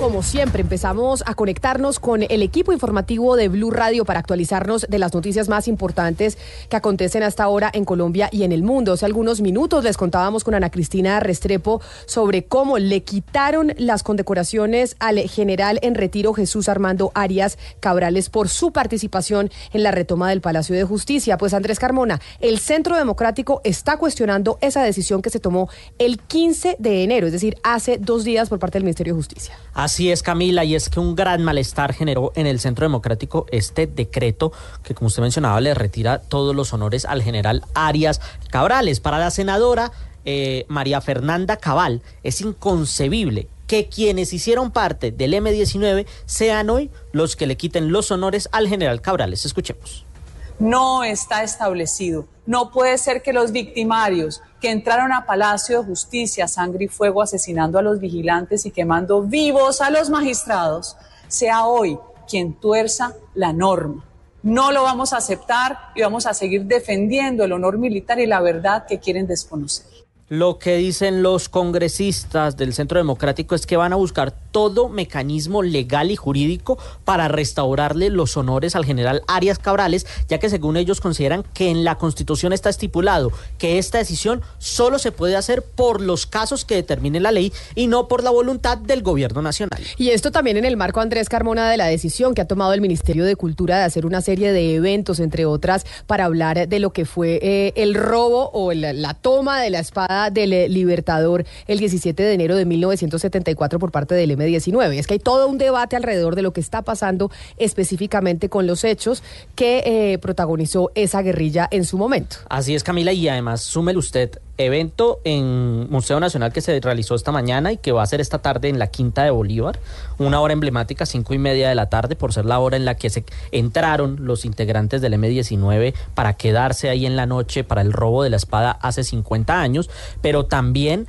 Como siempre, empezamos a conectarnos con el equipo informativo de Blue Radio para actualizarnos de las noticias más importantes que acontecen hasta ahora en Colombia y en el mundo. Hace algunos minutos les contábamos con Ana Cristina Restrepo sobre cómo le quitaron las condecoraciones al general en retiro Jesús Armando Arias Cabrales por su participación en la retoma del Palacio de Justicia. Pues Andrés Carmona, el Centro Democrático está cuestionando esa decisión que se tomó el 15 de enero, es decir, hace dos días por parte del Ministerio de Justicia. Así es, Camila, y es que un gran malestar generó en el Centro Democrático este decreto que, como usted mencionaba, le retira todos los honores al general Arias Cabrales. Para la senadora eh, María Fernanda Cabal, es inconcebible que quienes hicieron parte del M-19 sean hoy los que le quiten los honores al general Cabrales. Escuchemos no está establecido. No puede ser que los victimarios que entraron a Palacio de Justicia, sangre y fuego, asesinando a los vigilantes y quemando vivos a los magistrados, sea hoy quien tuerza la norma. No lo vamos a aceptar y vamos a seguir defendiendo el honor militar y la verdad que quieren desconocer. Lo que dicen los congresistas del Centro Democrático es que van a buscar todo mecanismo legal y jurídico para restaurarle los honores al general Arias Cabrales, ya que según ellos consideran que en la Constitución está estipulado que esta decisión solo se puede hacer por los casos que determine la ley y no por la voluntad del gobierno nacional. Y esto también en el marco, Andrés Carmona, de la decisión que ha tomado el Ministerio de Cultura de hacer una serie de eventos, entre otras, para hablar de lo que fue eh, el robo o la, toma de la espada del eh, Libertador el 17 de enero de 1974 por parte del M-19. Es que hay todo un debate alrededor de lo que está pasando específicamente con los hechos que eh, protagonizó esa guerrilla en su momento. Así es, Camila, y además súmele usted evento en Museo Nacional que se realizó esta mañana y que va a ser esta tarde en la Quinta de Bolívar, una hora emblemática, cinco y media de la tarde, por ser la hora en la que se entraron los integrantes del M-19 para quedarse ahí en la noche para el robo de la espada hace 50 años, pero también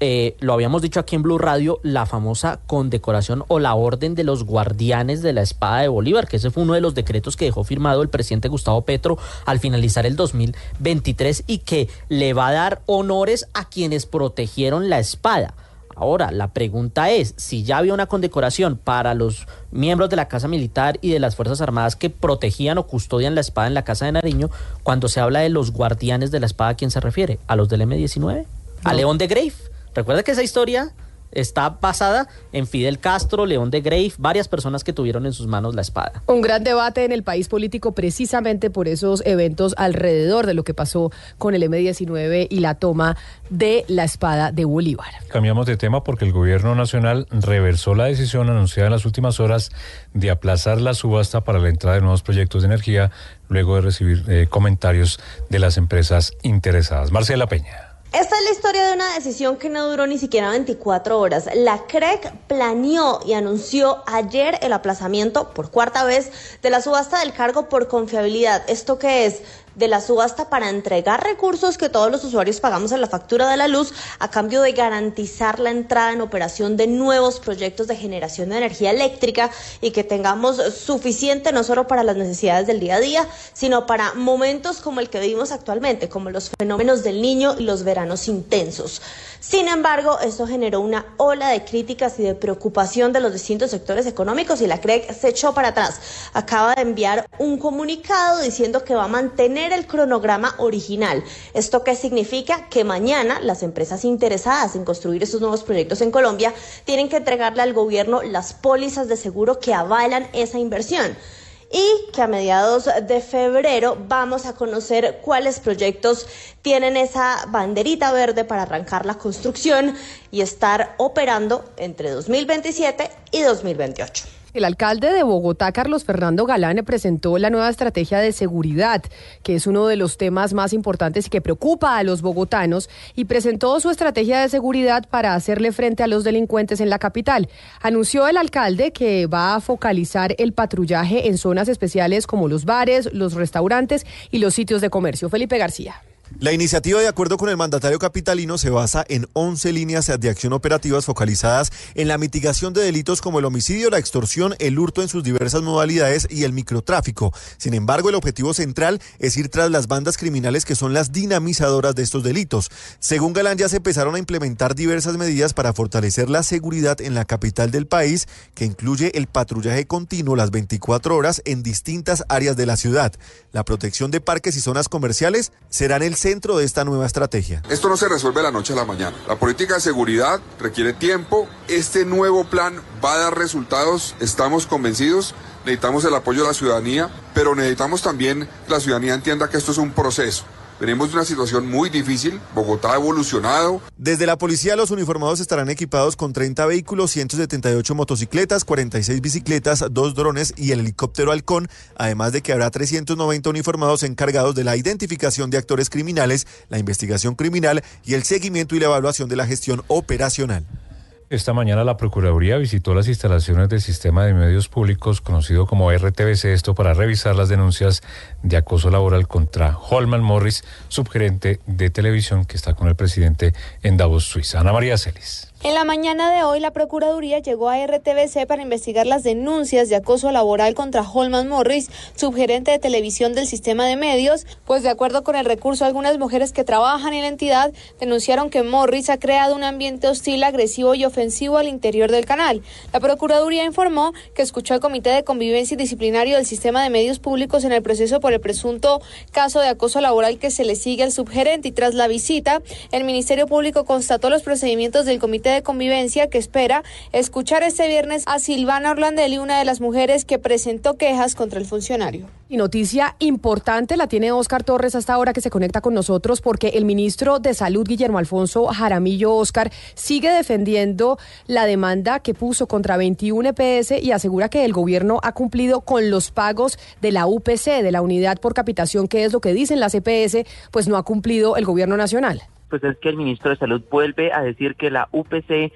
eh, lo habíamos dicho aquí en Blue Radio, la famosa condecoración o la orden de los guardianes de la espada de Bolívar, que ese fue uno de los decretos que dejó firmado el presidente Gustavo Petro al finalizar el 2023 y que le va a dar honores a quienes protegieron la espada. Ahora, la pregunta es, si ya había una condecoración para los miembros de la Casa Militar y de las Fuerzas Armadas que protegían o custodian la espada en la Casa de Nariño, cuando se habla de los guardianes de la espada, ¿a quién se refiere? ¿A los del M-19? ¿A León de Grave? Recuerda que esa historia está basada en Fidel Castro, León de Grave, varias personas que tuvieron en sus manos la espada. Un gran debate en el país político precisamente por esos eventos alrededor de lo que pasó con el M-19 y la toma de la espada de Bolívar. Cambiamos de tema porque el gobierno nacional reversó la decisión anunciada en las últimas horas de aplazar la subasta para la entrada de nuevos proyectos de energía luego de recibir eh, comentarios de las empresas interesadas. Marcela Peña. Esta es la historia de una decisión que no duró ni siquiera 24 horas. La CREC planeó y anunció ayer el aplazamiento por cuarta vez de la subasta del cargo por confiabilidad. ¿Esto qué es? De la subasta para entregar recursos que todos los usuarios pagamos en la factura de la luz a cambio de garantizar la entrada en operación de nuevos proyectos de generación de energía eléctrica y que tengamos suficiente no solo para las necesidades del día a día, sino para momentos como el que vivimos actualmente, como los fenómenos del niño y los veranos intensos. Sin embargo, esto generó una ola de críticas y de preocupación de los distintos sectores económicos y la CREC se echó para atrás. Acaba de enviar un comunicado diciendo que va a mantener el cronograma original. ¿Esto qué significa? Que mañana las empresas interesadas en construir estos nuevos proyectos en Colombia tienen que entregarle al gobierno las pólizas de seguro que avalan esa inversión y que a mediados de febrero vamos a conocer cuáles proyectos tienen esa banderita verde para arrancar la construcción y estar operando entre 2027 y 2028. El alcalde de Bogotá, Carlos Fernando Galán, presentó la nueva estrategia de seguridad, que es uno de los temas más importantes y que preocupa a los bogotanos, y presentó su estrategia de seguridad para hacerle frente a los delincuentes en la capital. Anunció el alcalde que va a focalizar el patrullaje en zonas especiales como los bares, los restaurantes y los sitios de comercio. Felipe García. La iniciativa, de acuerdo con el mandatario capitalino, se basa en 11 líneas de acción operativas focalizadas en la mitigación de delitos como el homicidio, la extorsión, el hurto en sus diversas modalidades y el microtráfico. Sin embargo, el objetivo central es ir tras las bandas criminales que son las dinamizadoras de estos delitos. Según Galán, ya se empezaron a implementar diversas medidas para fortalecer la seguridad en la capital del país, que incluye el patrullaje continuo las 24 horas en distintas áreas de la ciudad. La protección de parques y zonas comerciales serán el centro de esta nueva estrategia. Esto no se resuelve la noche a la mañana. La política de seguridad requiere tiempo. Este nuevo plan va a dar resultados, estamos convencidos. Necesitamos el apoyo de la ciudadanía, pero necesitamos también que la ciudadanía entienda que esto es un proceso. Venimos de una situación muy difícil. Bogotá ha evolucionado. Desde la policía, los uniformados estarán equipados con 30 vehículos, 178 motocicletas, 46 bicicletas, dos drones y el helicóptero Halcón, además de que habrá 390 uniformados encargados de la identificación de actores criminales, la investigación criminal y el seguimiento y la evaluación de la gestión operacional. Esta mañana la Procuraduría visitó las instalaciones del sistema de medios públicos conocido como RTBC, esto para revisar las denuncias de acoso laboral contra Holman Morris, subgerente de televisión que está con el presidente en Davos, Suiza. Ana María Celis. En la mañana de hoy, la Procuraduría llegó a RTBC para investigar las denuncias de acoso laboral contra Holman Morris, subgerente de televisión del sistema de medios, pues de acuerdo con el recurso, algunas mujeres que trabajan en la entidad denunciaron que Morris ha creado un ambiente hostil, agresivo y ofensivo al interior del canal. La Procuraduría informó que escuchó al Comité de Convivencia y Disciplinario del Sistema de Medios Públicos en el proceso por el presunto caso de acoso laboral que se le sigue al subgerente y tras la visita, el Ministerio Público constató los procedimientos del Comité de Convivencia que espera escuchar este viernes a Silvana Orlandelli, una de las mujeres que presentó quejas contra el funcionario. Y noticia importante la tiene Oscar Torres hasta ahora que se conecta con nosotros porque el ministro de Salud, Guillermo Alfonso Jaramillo Oscar, sigue defendiendo la demanda que puso contra 21 EPS y asegura que el gobierno ha cumplido con los pagos de la UPC, de la unidad por capitación, que es lo que dicen las EPS, pues no ha cumplido el gobierno nacional pues es que el ministro de Salud vuelve a decir que la UPC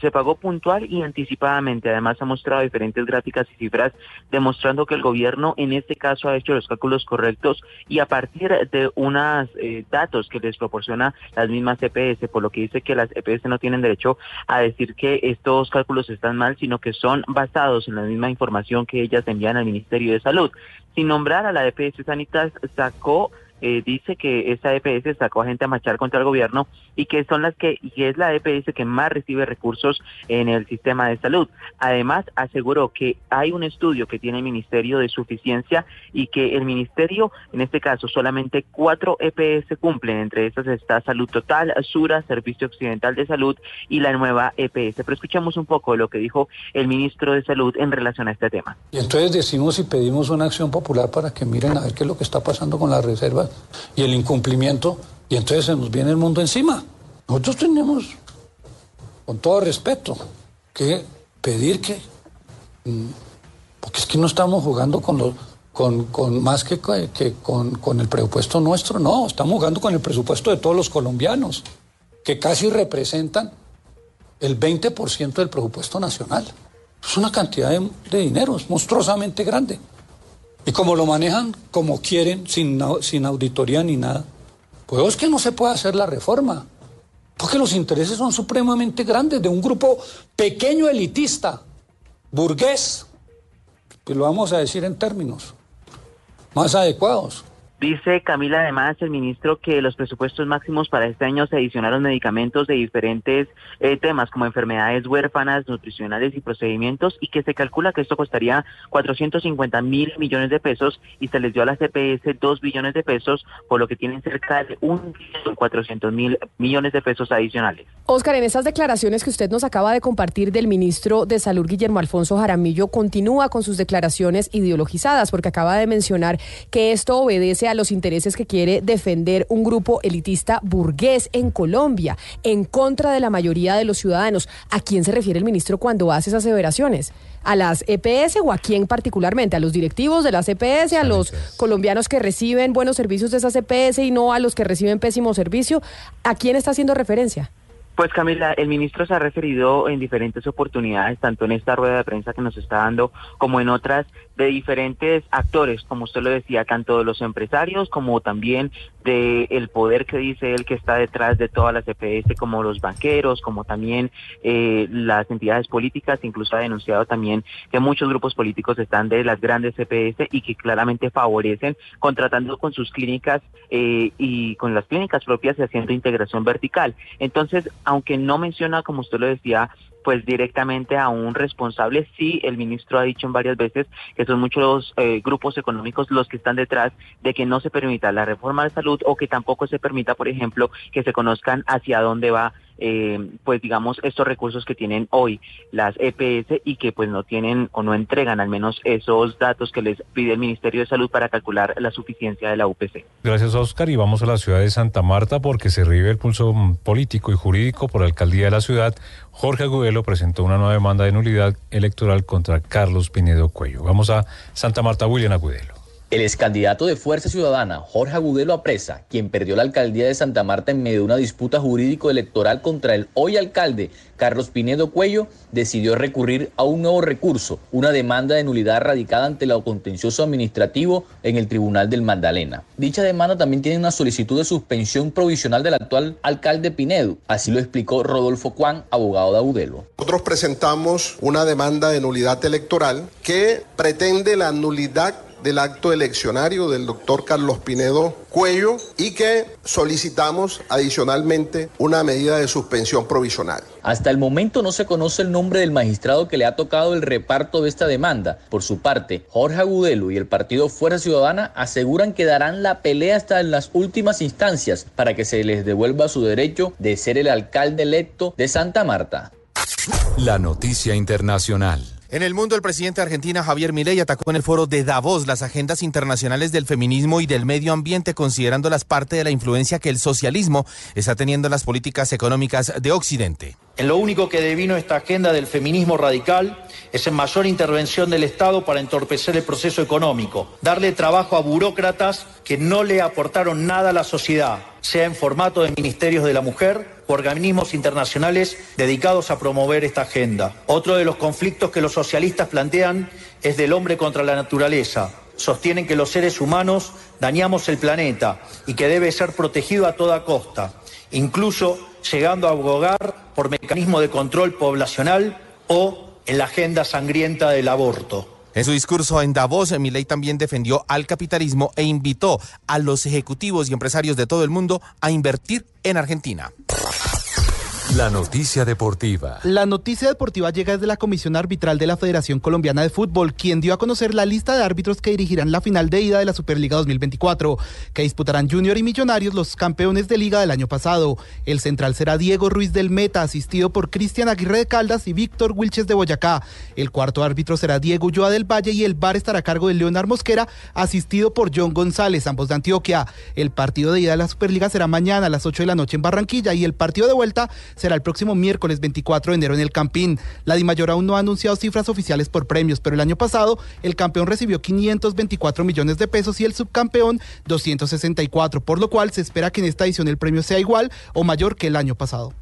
se, pagó puntual y anticipadamente. Además, ha mostrado diferentes gráficas y cifras demostrando que el gobierno en este caso ha hecho los cálculos correctos y a partir de unos eh, datos que les proporciona las mismas EPS, por lo que dice que las EPS no tienen derecho a decir que estos cálculos están mal, sino que son basados en la misma información que ellas envían al Ministerio de Salud. Sin nombrar a la EPS Sanitas, sacó eh, dice que esta EPS sacó a gente a marchar contra el gobierno y que son las que y es la EPS que más recibe recursos en el sistema de salud. Además, aseguró que hay un estudio que tiene el Ministerio de Suficiencia y que el Ministerio, en este caso, solamente cuatro EPS cumplen. Entre estas está Salud Total, Sura, Servicio Occidental de Salud y la nueva EPS. Pero escuchamos un poco de lo que dijo el ministro de Salud en relación a este tema. Y entonces decimos y pedimos una acción popular para que miren a ver qué es lo que está pasando con las reservas y el incumplimiento, y entonces se nos viene el mundo encima. Nosotros tenemos, con todo respeto, que pedir que, mm, porque es que no estamos jugando con los, con, con más que, que con, con, el presupuesto nuestro, no, estamos jugando con el presupuesto de todos los colombianos, que casi representan el 20% del presupuesto nacional. Es una cantidad de, de dinero, es monstruosamente grande. Y como lo manejan como quieren, sin, sin auditoría ni nada, pues es que no se puede hacer la reforma. Porque los intereses son supremamente grandes de un grupo pequeño elitista, burgués, que lo vamos a decir en términos más adecuados. Dice Camila además el ministro que los presupuestos máximos para este año se adicionaron medicamentos de diferentes eh, temas como enfermedades huérfanas, nutricionales y procedimientos y que se calcula que esto costaría 450 mil millones de pesos y se les dio a la CPS 2 billones de pesos, por lo que tienen cerca de un 400 mil millones de pesos adicionales. Oscar, en esas declaraciones que usted nos acaba de compartir del ministro de Salud Guillermo Alfonso Jaramillo, continúa con sus declaraciones ideologizadas porque acaba de mencionar que esto obedece frente a los intereses que quiere defender un grupo elitista burgués en Colombia, en contra de la mayoría de los ciudadanos. ¿A quién se refiere el ministro cuando hace esas aseveraciones? ¿A las EPS o a quién particularmente? ¿A los directivos de las EPS? ¿A los colombianos que reciben buenos servicios de esas EPS y no a los que reciben pésimo servicio? ¿A quién está haciendo referencia? Pues Camila, el ministro se ha referido en diferentes oportunidades, tanto en esta rueda de prensa que nos está dando como en otras, de diferentes actores, como usted lo decía, tanto de los empresarios como también de el poder que dice él que está detrás de todas las EPS, como los banqueros, como también eh, las entidades políticas, incluso ha denunciado también que muchos grupos políticos están de las grandes EPS y que claramente favorecen contratando con sus clínicas eh, y con las clínicas propias y haciendo integración vertical. Entonces, aunque no menciona, como usted lo decía, pues directamente a un responsable. Sí, el ministro ha dicho en varias veces que son muchos eh, grupos económicos los que están detrás de que no se permita la reforma de salud o que tampoco se permita, por ejemplo, que se conozcan hacia dónde va eh, pues digamos estos recursos que tienen hoy las EPS y que pues no tienen o no entregan al menos esos datos que les pide el Ministerio de Salud para calcular la suficiencia de la UPC. Gracias Oscar y vamos a la ciudad de Santa Marta porque se revive el pulso político y jurídico por la alcaldía de la ciudad. Jorge Agudelo presentó una nueva demanda de nulidad electoral contra Carlos Pinedo Cuello. Vamos a Santa Marta, William Agudelo. El excandidato de Fuerza Ciudadana, Jorge Agudelo Apresa, quien perdió la alcaldía de Santa Marta en medio de una disputa jurídico-electoral contra el hoy alcalde, Carlos Pinedo Cuello, decidió recurrir a un nuevo recurso, una demanda de nulidad radicada ante el contencioso administrativo en el Tribunal del Magdalena. Dicha demanda también tiene una solicitud de suspensión provisional del actual alcalde Pinedo, así lo explicó Rodolfo Juan, abogado de Agudelo. Nosotros presentamos una demanda de nulidad electoral que pretende la nulidad del acto eleccionario del doctor Carlos Pinedo Cuello y que solicitamos adicionalmente una medida de suspensión provisional. Hasta el momento no se conoce el nombre del magistrado que le ha tocado el reparto de esta demanda. Por su parte, Jorge Agudelo y el partido Fuerza Ciudadana aseguran que darán la pelea hasta en las últimas instancias para que se les devuelva su derecho de ser el alcalde electo de Santa Marta. La noticia internacional. En el mundo, el presidente argentino Javier Milei atacó en el foro de Davos las agendas internacionales del feminismo y del medio ambiente, considerándolas parte de la influencia que el socialismo está teniendo en las políticas económicas de Occidente. En lo único que devino esta agenda del feminismo radical es en mayor intervención del Estado para entorpecer el proceso económico, darle trabajo a burócratas que no le aportaron nada a la sociedad, sea en formato de ministerios de la mujer o organismos internacionales dedicados a promover esta agenda. Otro de los conflictos que los socialistas plantean es del hombre contra la naturaleza. Sostienen que los seres humanos dañamos el planeta y que debe ser protegido a toda costa, incluso llegando a abogar por mecanismo de control poblacional o en la agenda sangrienta del aborto. En su discurso en Davos, Milei también defendió al capitalismo e invitó a los ejecutivos y empresarios de todo el mundo a invertir en Argentina. La noticia deportiva. La noticia deportiva llega desde la Comisión Arbitral de la Federación Colombiana de Fútbol, quien dio a conocer la lista de árbitros que dirigirán la final de ida de la Superliga 2024, que disputarán Junior y Millonarios, los campeones de liga del año pasado. El central será Diego Ruiz del Meta, asistido por Cristian Aguirre de Caldas y Víctor Wilches de Boyacá. El cuarto árbitro será Diego Ulloa del Valle y el bar estará a cargo de Leonard Mosquera, asistido por John González, ambos de Antioquia. El partido de ida de la Superliga será mañana a las 8 de la noche en Barranquilla y el partido de vuelta será el próximo miércoles 24 de enero en el Campín. La Dimayor aún no ha anunciado cifras oficiales por premios, pero el año pasado el campeón recibió 524 millones de pesos y el subcampeón 264, por lo cual se espera que en esta edición el premio sea igual o mayor que el año pasado.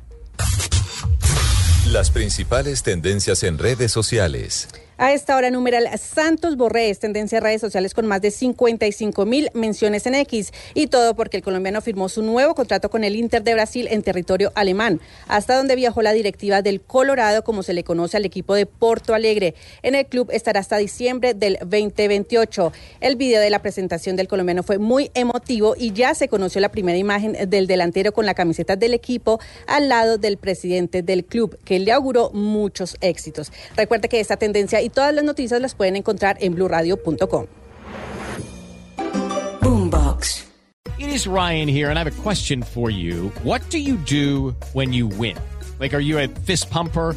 Las principales tendencias en redes sociales. A esta hora, numeral Santos Borré tendencia a redes sociales con más de 55 mil menciones en X. Y todo porque el colombiano firmó su nuevo contrato con el Inter de Brasil en territorio alemán, hasta donde viajó la directiva del Colorado, como se le conoce al equipo de Porto Alegre. En el club estará hasta diciembre del 2028. El video de la presentación del colombiano fue muy emotivo y ya se conoció la primera imagen del delantero con la camiseta del equipo al lado del presidente del club, que le auguró muchos éxitos. Recuerde que esta tendencia y todas las noticias las pueden encontrar en blurradio.com. Boombox. It is Ryan here and I have a question for you. What do you do when you win? Like, are you a fist pumper?